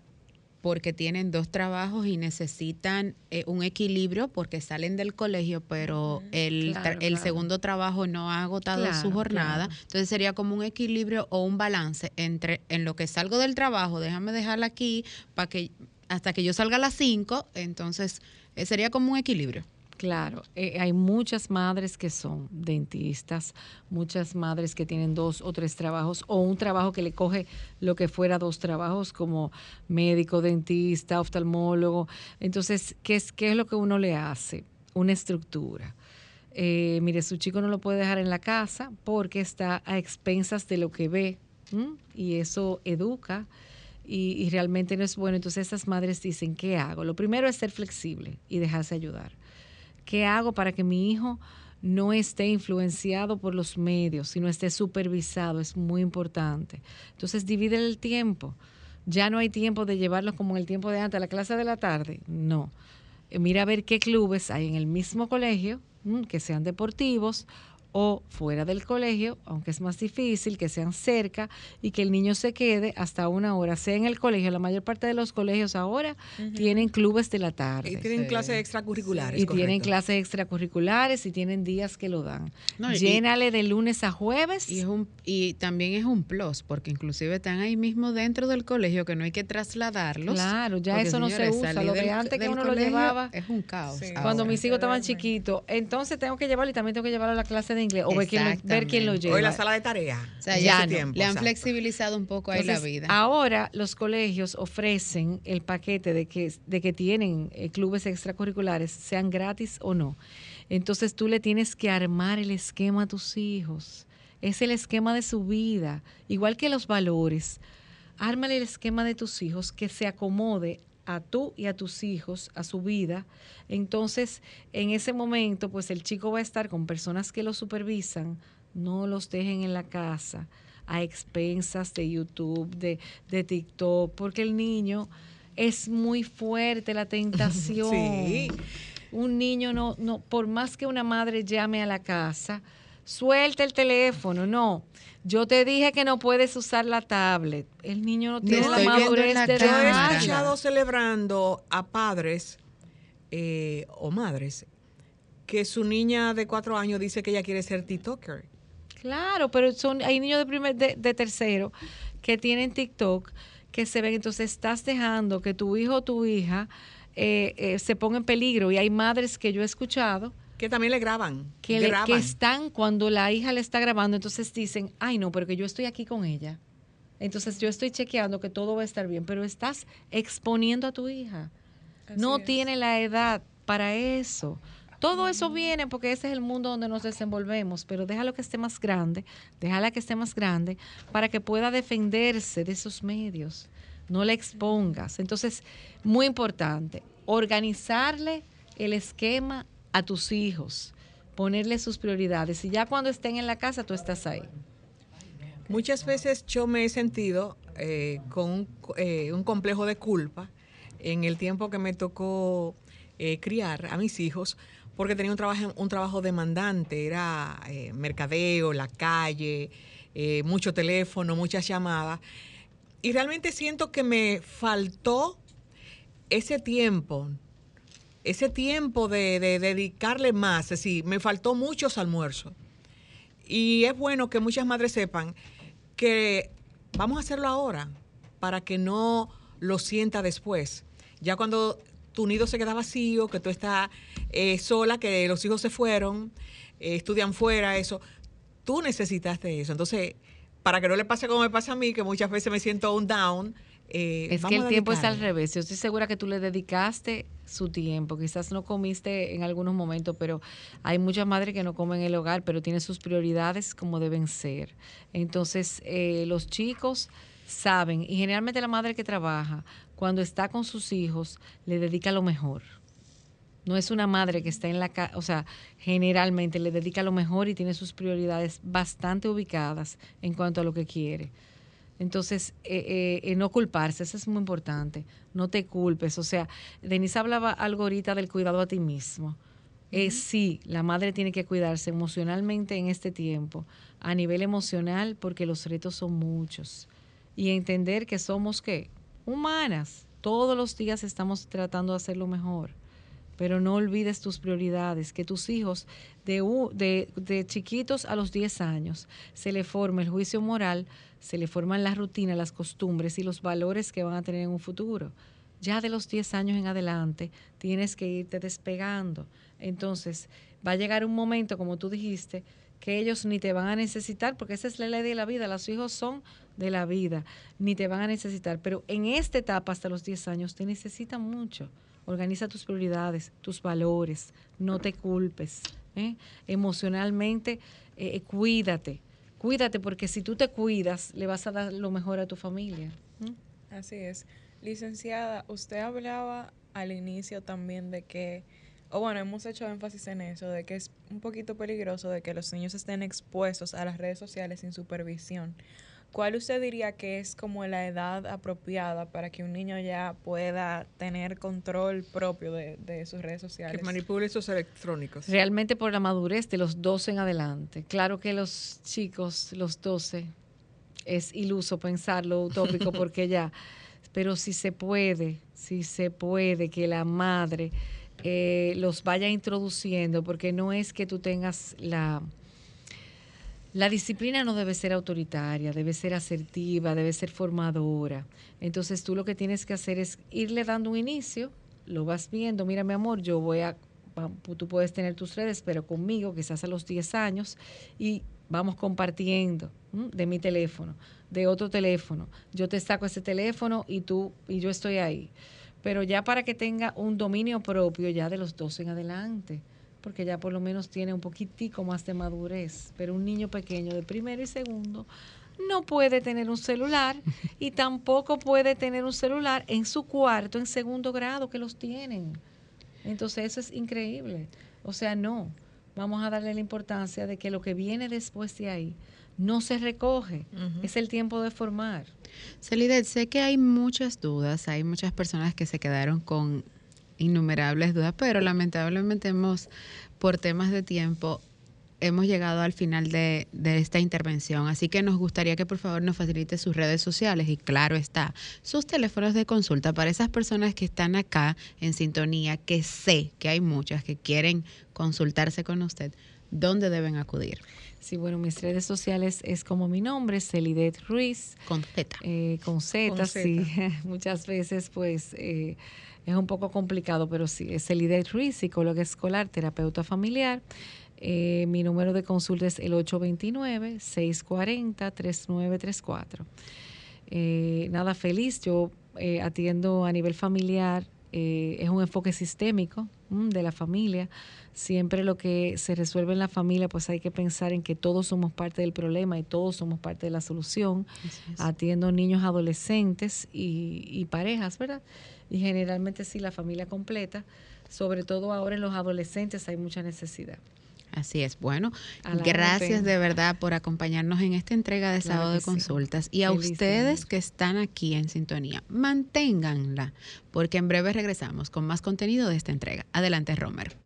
porque tienen dos trabajos y necesitan eh, un equilibrio porque salen del colegio, pero el, el segundo trabajo no ha agotado su jornada. Entonces sería como un equilibrio o un balance entre en lo que salgo del trabajo, déjame dejarla aquí para que hasta que yo salga a las 5, entonces eh, sería como un equilibrio. Claro, eh, hay muchas madres que son dentistas, muchas madres que tienen dos o tres trabajos o un trabajo que le coge lo que fuera dos trabajos como médico, dentista, oftalmólogo. Entonces, ¿qué es, qué es lo que uno le hace? Una estructura. Eh, mire, su chico no lo puede dejar en la casa porque está a expensas de lo que ve y eso educa. Y, y realmente no es bueno. Entonces esas madres dicen, ¿qué hago? Lo primero es ser flexible y dejarse ayudar. ¿Qué hago para que mi hijo no esté influenciado por los medios, sino esté supervisado? Es muy importante. Entonces, divide el tiempo. Ya no hay tiempo de llevarlos como en el tiempo de antes, a la clase de la tarde. No. Eh, mira a ver qué clubes hay en el mismo colegio, mm, que sean deportivos o fuera del colegio, aunque es más difícil, que sean cerca y que el niño se quede hasta una hora, sea en el colegio. La mayor parte de los colegios ahora tienen clubes de la tarde. Y tienen clases extracurriculares. Y tienen clases extracurriculares y tienen días que lo dan. Llénale de lunes a jueves. Y, es un, y también es un plus, porque inclusive están ahí mismo dentro del colegio, que no hay que trasladarlos. Claro, ya eso no se usa. Lo de antes que uno lo llevaba. Es un caos. Cuando mis hijos estaban chiquitos, entonces tengo que llevarlo y también tengo que llevarlo a la clase de o ver quién, lo, lleva. O en la sala de tarea. O sea, ya le han flexibilizado un poco ahí la vida. Ahora los colegios ofrecen el paquete de que, de que tienen eh, clubes extracurriculares, sean gratis o no. Entonces tú le tienes que armar el esquema a tus hijos. Es el esquema de su vida, igual que los valores. Ármale el esquema de tus hijos que se acomode a tú y a tus hijos, a su vida, entonces en ese momento pues el chico va a estar con personas que lo supervisan, no los dejen en la casa a expensas de YouTube, de, de TikTok, porque el niño es muy fuerte la tentación. Sí. Un niño no, no, por más que una madre llame a la casa, suelta el teléfono, no. Yo te dije que no puedes usar la tablet. El niño no tiene la madurez de Yo he escuchado celebrando a padres eh, o madres que su niña de cuatro años dice que ella quiere ser TikToker. Claro, pero son hay niños de primer de, tercero que tienen TikTok que se ven. Entonces estás dejando que tu hijo o tu hija eh, eh, se ponga en peligro y hay madres que yo he escuchado que también le graban. Que, que están cuando la hija le está grabando, entonces dicen, ay no, pero que yo estoy aquí con ella. Entonces yo estoy chequeando que todo va a estar bien, pero estás exponiendo a tu hija. no tiene la edad para eso. Todo eso viene porque ese es el mundo donde nos desenvolvemos, pero déjalo que esté más grande, déjala que esté más grande para que pueda defenderse de esos medios. No la expongas. Entonces, muy importante, organizarle el esquema a tus hijos, ponerle sus prioridades. Y ya cuando estén en la casa tú estás ahí. Muchas veces yo me he sentido eh, con eh, un complejo de culpa en el tiempo que me tocó eh, criar a mis hijos, porque tenía un trabajo, un trabajo demandante, era mercadeo, la calle, mucho teléfono, muchas llamadas, y realmente siento que me faltó ese tiempo ese tiempo de, dedicarle más, es decir, me faltó muchos almuerzos. Y es bueno que muchas madres sepan que vamos a hacerlo ahora para que no lo sienta después. Ya cuando tu nido se queda vacío, que tú estás eh, sola, que los hijos se fueron, eh, estudian fuera, eso, tú necesitaste eso. Entonces, para que no le pase como me pasa a mí, que muchas veces me siento un down, eh, Es que el tiempo es al revés. Yo estoy segura que tú le dedicaste su tiempo. Quizás no comiste en algunos momentos, pero hay muchas madres que no comen en el hogar, pero tienen sus prioridades como deben ser. Entonces, eh, los chicos saben, y generalmente la madre que trabaja, cuando está con sus hijos, le dedica lo mejor. No es una madre que está en la casa, o sea, generalmente le dedica lo mejor y tiene sus prioridades bastante ubicadas en cuanto a lo que quiere. Entonces, eh, eh, eh, no culparse, eso es muy importante. No te culpes. O sea, Denise hablaba algo ahorita del cuidado a ti mismo. Eh, sí, la madre tiene que cuidarse emocionalmente en este tiempo, a nivel emocional, porque los retos son muchos. Y entender que somos, ¿qué? Humanas. Todos los días estamos tratando de hacer lo mejor pero no olvides tus prioridades, que tus hijos de, de chiquitos a los 10 años se le forma el juicio moral, se le forman las rutinas, las costumbres y los valores que van a tener en un futuro. Ya de los 10 años en adelante tienes que irte despegando. Entonces va a llegar un momento, como tú dijiste, que ellos ni te van a necesitar, porque esa es la ley de la vida, los hijos son de la vida, ni te van a necesitar, pero en esta etapa hasta los 10 años te necesitan mucho. Organiza tus prioridades, tus valores, no te culpes. ¿eh? Emocionalmente, eh, cuídate, cuídate porque si tú te cuidas, le vas a dar lo mejor a tu familia. ¿eh? Así es. Licenciada, usted hablaba al inicio también de que, o bueno, hemos hecho énfasis en eso, de que es un poquito peligroso de que los niños estén expuestos a las redes sociales sin supervisión. ¿Cuál usted diría que es como la edad apropiada para que un niño ya pueda tener control propio de, de sus redes sociales? Que manipule esos electrónicos. Realmente por la madurez de los 12 en adelante. Claro que los chicos, los 12, es iluso pensarlo utópico porque ya, pero si se puede, si se puede que la madre eh, los vaya introduciendo, porque no es que tú tengas la... La disciplina no debe ser autoritaria, debe ser asertiva, debe ser formadora. Entonces tú lo que tienes que hacer es irle dando un inicio, lo vas viendo, mira mi amor, yo voy a, tú puedes tener tus redes, pero conmigo quizás a los 10 años y vamos compartiendo de mi teléfono, de otro teléfono. Yo te saco ese teléfono y tú y yo estoy ahí. Pero ya para que tenga un dominio propio ya de los 12 en adelante porque ya por lo menos tiene un poquitico más de madurez. Pero un niño pequeño de primero y segundo no puede tener un celular y tampoco puede tener un celular en su cuarto en segundo grado que los tienen. Entonces eso es increíble. O sea, no, vamos a darle la importancia de que lo que viene después de ahí no se recoge. Es el tiempo de formar. Celidet, sé que hay muchas dudas, hay muchas personas que se quedaron con innumerables dudas, pero lamentablemente hemos, por temas de tiempo, hemos llegado al final de, de esta intervención. Así que nos gustaría que por favor nos facilite sus redes sociales y claro está, sus teléfonos de consulta para esas personas que están acá en sintonía, que sé que hay muchas que quieren consultarse con usted. ¿Dónde deben acudir? Sí, bueno, mis redes sociales es como mi nombre, Celidet Ruiz. Con Z. Eh, con Z, sí. Muchas veces, pues, eh, es un poco complicado, pero sí, es Celidet Ruiz, psicóloga escolar, terapeuta familiar. Eh, mi número de consulta es el 829-640-3934. Eh, nada, feliz. Yo eh, atiendo a nivel familiar. eh, es un enfoque sistémico mm, de la familia. Siempre lo que se resuelve en la familia, pues hay que pensar en que todos somos parte del problema y todos somos parte de la solución. Atiendo niños, adolescentes y, y parejas, ¿verdad? Y generalmente sí, la familia completa. Sobre todo ahora en los adolescentes hay mucha necesidad. Así es. Bueno, gracias de verdad por acompañarnos en esta entrega de Claro sábado de sí. consultas. Y a Feliz ustedes que están aquí en sintonía, manténganla, porque en breve regresamos con más contenido de esta entrega. Adelante, Romer.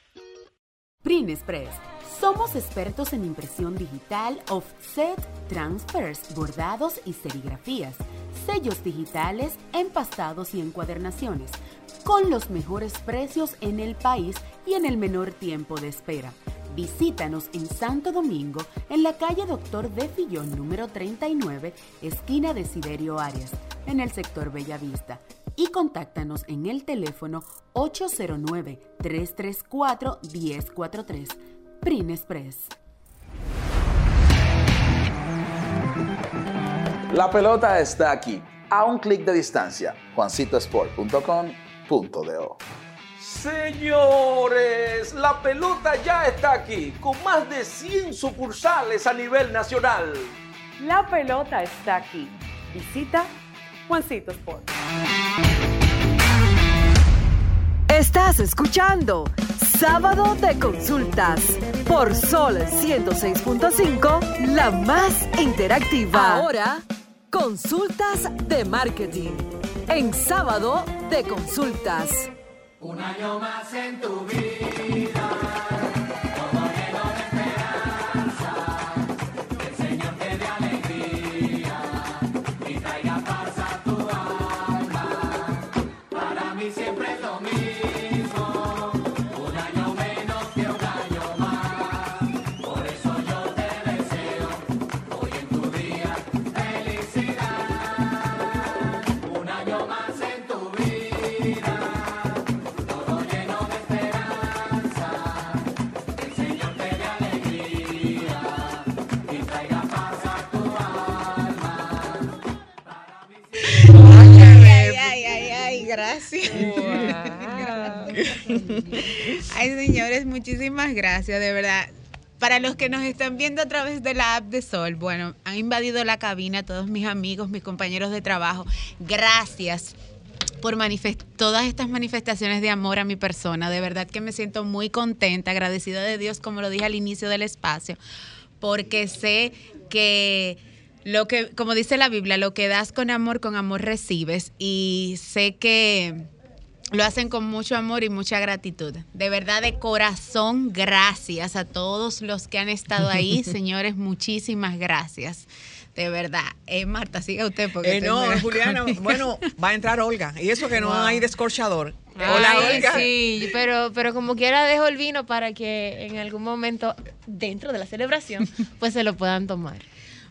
Prin Express, Somos expertos en impresión digital, offset, transfers, bordados y serigrafías, sellos digitales, empastados y encuadernaciones, con los mejores precios en el país y en el menor tiempo de espera. Visítanos en Santo Domingo, en la calle Doctor de Fillón número 39, esquina de Siderio Arias, en el sector Bellavista. Y contáctanos en el teléfono 809-334-1043. Print Express. La pelota está aquí, a un clic de distancia. juancitosport.com.do Señores, la pelota ya está aquí, con más de 100 sucursales a nivel nacional. La pelota está aquí. Visita Juancito Sport. Estás escuchando Sábado de Consultas por Sol 106.5, la más interactiva. Ahora, consultas de marketing en Sábado de Consultas. Un año más en tu vida. Ay, señores, muchísimas gracias, de verdad. Para los que nos están viendo a través de la app de Sol, bueno, han invadido la cabina todos mis amigos, mis compañeros de trabajo. Gracias por todas estas manifestaciones de amor a mi persona. De verdad que me siento muy contenta, agradecida de Dios, como lo dije al inicio del espacio, porque sé que lo que, como dice la Biblia, lo que das con amor, con amor recibes. Y sé que lo hacen con mucho amor y mucha gratitud. De verdad, de corazón, gracias a todos los que han estado ahí. Señores, muchísimas gracias. De verdad. Eh, Marta, siga usted porque... Eh, no, Juliana, bueno, va a entrar Olga. Y eso que no Wow. hay descorchador. Ay, Hola, Olga. sí, pero, pero como quiera dejo el vino para que en algún momento, dentro de la celebración, pues se lo puedan tomar.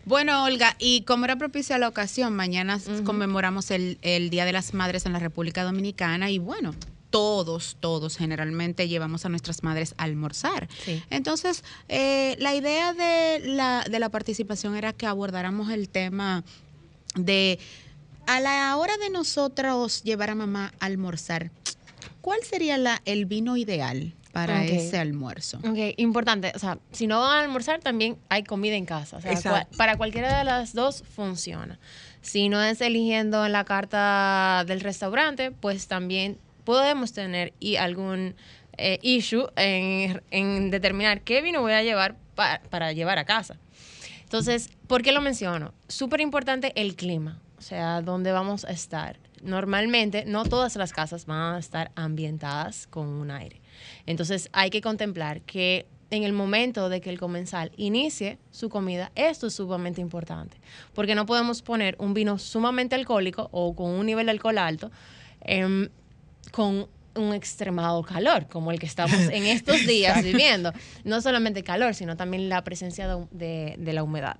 Bueno, Olga, y como era propicia la ocasión, mañana conmemoramos el, el Día de las Madres en la República Dominicana y bueno, todos, todos generalmente llevamos a nuestras madres a almorzar. Sí. Entonces, eh, la idea de la, de la participación era que abordáramos el tema de a la hora de nosotros llevar a mamá a almorzar, ¿cuál sería la, el vino ideal para Ok. ese almuerzo? Ok, importante. O sea, si no van a almorzar, también hay comida en casa. O sea, para cualquiera de las dos funciona. Si no es eligiendo en la carta del restaurante, pues también podemos tener y algún eh, issue en, en determinar qué vino voy a llevar pa- para llevar a casa. Entonces, ¿por qué lo menciono? Súper importante el clima, o sea, dónde vamos a estar. Normalmente, no todas las casas van a estar ambientadas con un aire. Entonces, hay que contemplar que en el momento de que el comensal inicie su comida, esto es sumamente importante, porque no podemos poner un vino sumamente alcohólico o con un nivel de alcohol alto em, con un extremado calor, como el que estamos en estos días viviendo. No solamente calor, sino también la presencia de, de- de la humedad.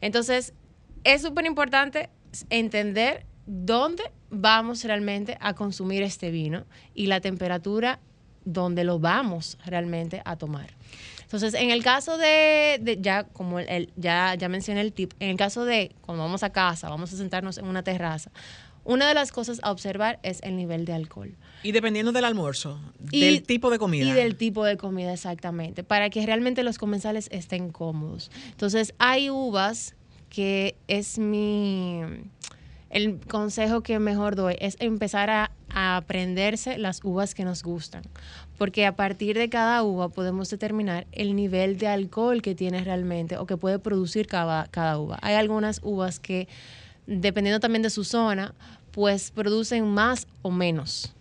Entonces, es súper importante entender dónde vamos realmente a consumir este vino y la temperatura donde lo vamos realmente a tomar. Entonces, en el caso de, de- ya como el, el- ya, ya mencioné el tip, en el caso de cuando vamos a casa, vamos a sentarnos en una terraza, una de las cosas a observar es el nivel de alcohol. Y dependiendo del almuerzo, Y- del tipo de comida. Y del tipo de comida, exactamente, para que realmente los comensales estén cómodos. Entonces, hay uvas que es mi... El consejo que mejor doy es empezar a, a aprenderse las uvas que nos gustan, porque a partir de cada uva podemos determinar el nivel de alcohol que tiene realmente o que puede producir cada, cada uva. Hay algunas uvas que, dependiendo también de su zona, pues producen más o menos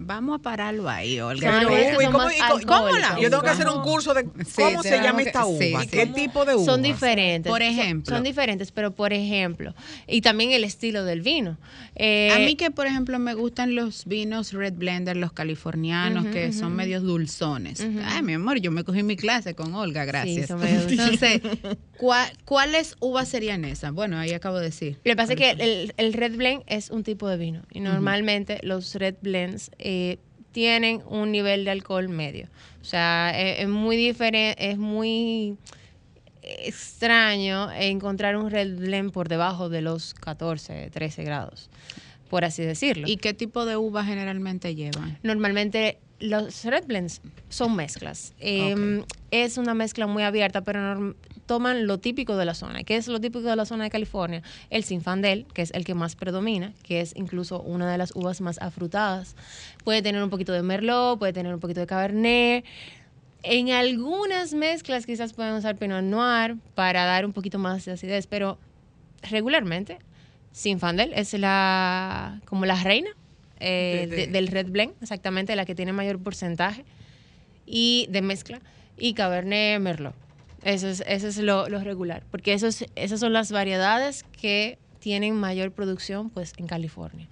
Vamos a pararlo ahí, Olga. Pero, bebidas que ¿y son cómo- más y co- ¿cómo la-. Yo tengo que hacer un curso de cómo se llama que- esta uva, sí, qué sí. tipo de uva. Son diferentes. Por ejemplo. Son, diferentes, pero por ejemplo, y también el estilo del vino. Eh, a mí que, por ejemplo, me gustan los vinos Red Blender, los californianos, que son medios dulzones. Ay, mi amor, yo me cogí mi clase con Olga, gracias. Entonces, ¿cuál- ¿cuáles uvas serían esas? Bueno, ahí acabo de decir. Lo que pasa es que el, el red blend es un tipo de vino y normalmente los red blends eh, tienen un nivel de alcohol medio. O sea, eh, es, muy diferente, es muy extraño encontrar un red blend por debajo de los 14, 13 grados, por así decirlo. ¿Y qué tipo de uvas generalmente llevan? Normalmente los red blends son mezclas. Eh, Es una mezcla muy abierta, pero toman lo típico de la zona. ¿Qué es lo típico de la zona de California? El Sinfandel, que es el que más predomina, que es incluso una de las uvas más afrutadas. Puede tener un poquito de Merlot, puede tener un poquito de Cabernet. En algunas mezclas quizás pueden usar Pinot Noir para dar un poquito más de acidez, pero regularmente Sinfandel es la como la reina eh, De- de- de- del Red Blend, exactamente la que tiene mayor porcentaje y de mezcla y Cabernet Merlot. Eso es, eso es lo, lo regular, porque eso es- esas son las variedades que tienen mayor producción pues en California.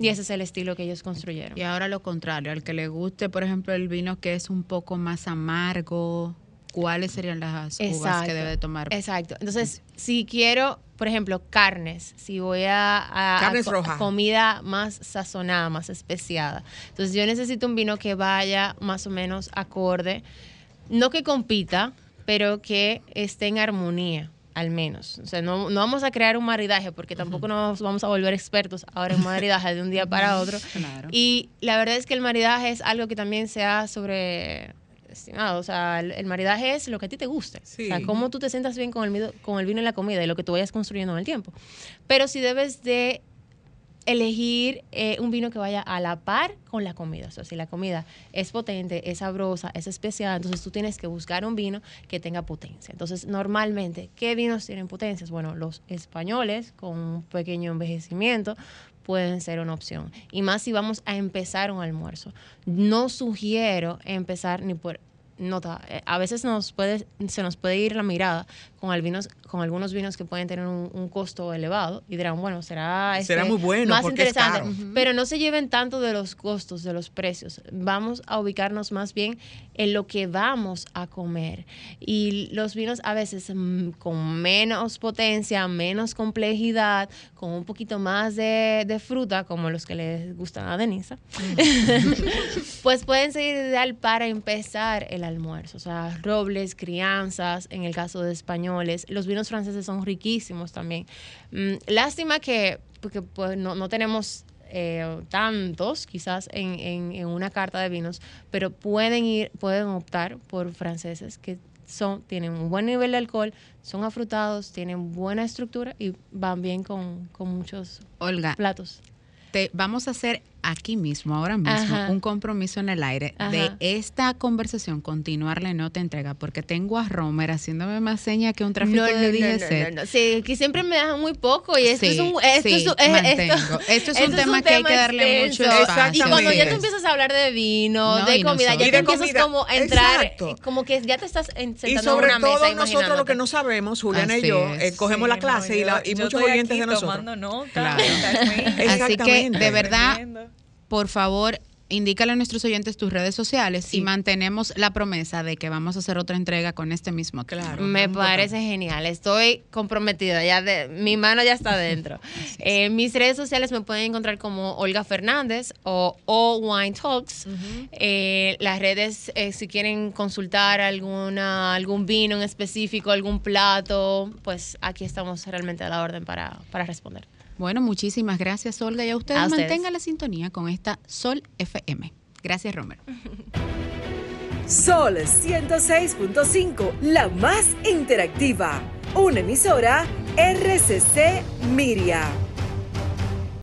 Y ese es el estilo que ellos construyeron. Y ahora lo contrario, al que le guste, por ejemplo, el vino que es un poco más amargo, ¿cuáles serían las uvas que debe de tomar? Exacto. Entonces, si quiero, por ejemplo, carnes, si voy a, a- a Carnes rojas. comida más sazonada, más especiada. Entonces, yo necesito un vino que vaya más o menos acorde, no que compita, pero que esté en armonía. Al menos. O sea, no, no vamos a crear un maridaje porque tampoco nos vamos a volver expertos ahora en maridaje de un día para otro. Claro. Y la verdad es que el maridaje es algo que también se ha sobreestimado. O sea, el, el maridaje es lo que a ti te guste. Sí. O sea, cómo tú te sientas bien con el, con el vino y la comida y lo que tú vayas construyendo en el tiempo. Pero si debes de elegir eh, un vino que vaya a la par con la comida. O sea, si la comida es potente, es sabrosa, es especial, entonces tú tienes que buscar un vino que tenga potencia. Entonces, normalmente, ¿qué vinos tienen potencias? Bueno, los españoles con un pequeño envejecimiento pueden ser una opción. Y más si vamos a empezar un almuerzo. No sugiero empezar ni por nota, eh, a veces nos puede, se nos puede ir la mirada con, al vinos, con algunos vinos que pueden tener un, un costo elevado y dirán, bueno, será, Será este, muy bueno más porque es interesante. caro. Pero no se lleven tanto de los costos, de los precios. Vamos a ubicarnos más bien en lo que vamos a comer. Y los vinos a veces mm, con menos potencia, menos complejidad, con un poquito más de, de fruta, como los que les gustan a Denisa, pues pueden ser ideal para empezar el almuerzo. O sea, robles, crianzas, en el caso de españoles. Los vinos franceses son riquísimos también. Mm, lástima que porque, pues, no, no tenemos eh, tantos quizás en, en- en una carta de vinos, pero pueden ir, pueden optar por franceses que son, tienen un buen nivel de alcohol, son afrutados, tienen buena estructura y van bien con, con muchos Olga, platos. te vamos a hacer aquí mismo, ahora mismo, Ajá. un compromiso en el aire de Ajá. esta conversación continuarle no te entrega, porque tengo a Romer haciéndome más seña que un tráfico No, no, de no, DGC. no, no. Sí, que siempre me dejan muy poco y esto Sí, es un esto sí, es, esto, Esto es un tema que hay que darle mucho extenso. espacio. Y cuando ya tú empiezas a hablar de vino, No, de y comida, ya Y de empiezas comida. como a entrar, Exacto. eh, como que ya te estás en- Y sentando sobre en una todo mesa nosotros lo que no sabemos, Juliana y Así yo, es. eh, cogemos la Sí, clase no, y, la- yo- y yo muchos oyentes de nosotros. Claro. Así que, de verdad. Por favor, indícale a nuestros oyentes tus redes sociales Sí. y mantenemos la promesa de que vamos a hacer otra entrega con este mismo. Claro. Me parece genial. Estoy comprometida. Ya de, mi mano ya está dentro. Eh, mis redes sociales me pueden encontrar como Olga Fernández o All Wine Talks. Eh, las redes, eh, si quieren consultar alguna, algún vino en específico, algún plato, pues aquí estamos realmente a la orden para, para responder. Bueno, muchísimas gracias, Olga. Y a ustedes, A ustedes. mantengan la sintonía con esta Sol FM. Gracias, Romero. Sol 106.5, la más interactiva. Una emisora RCC Miria.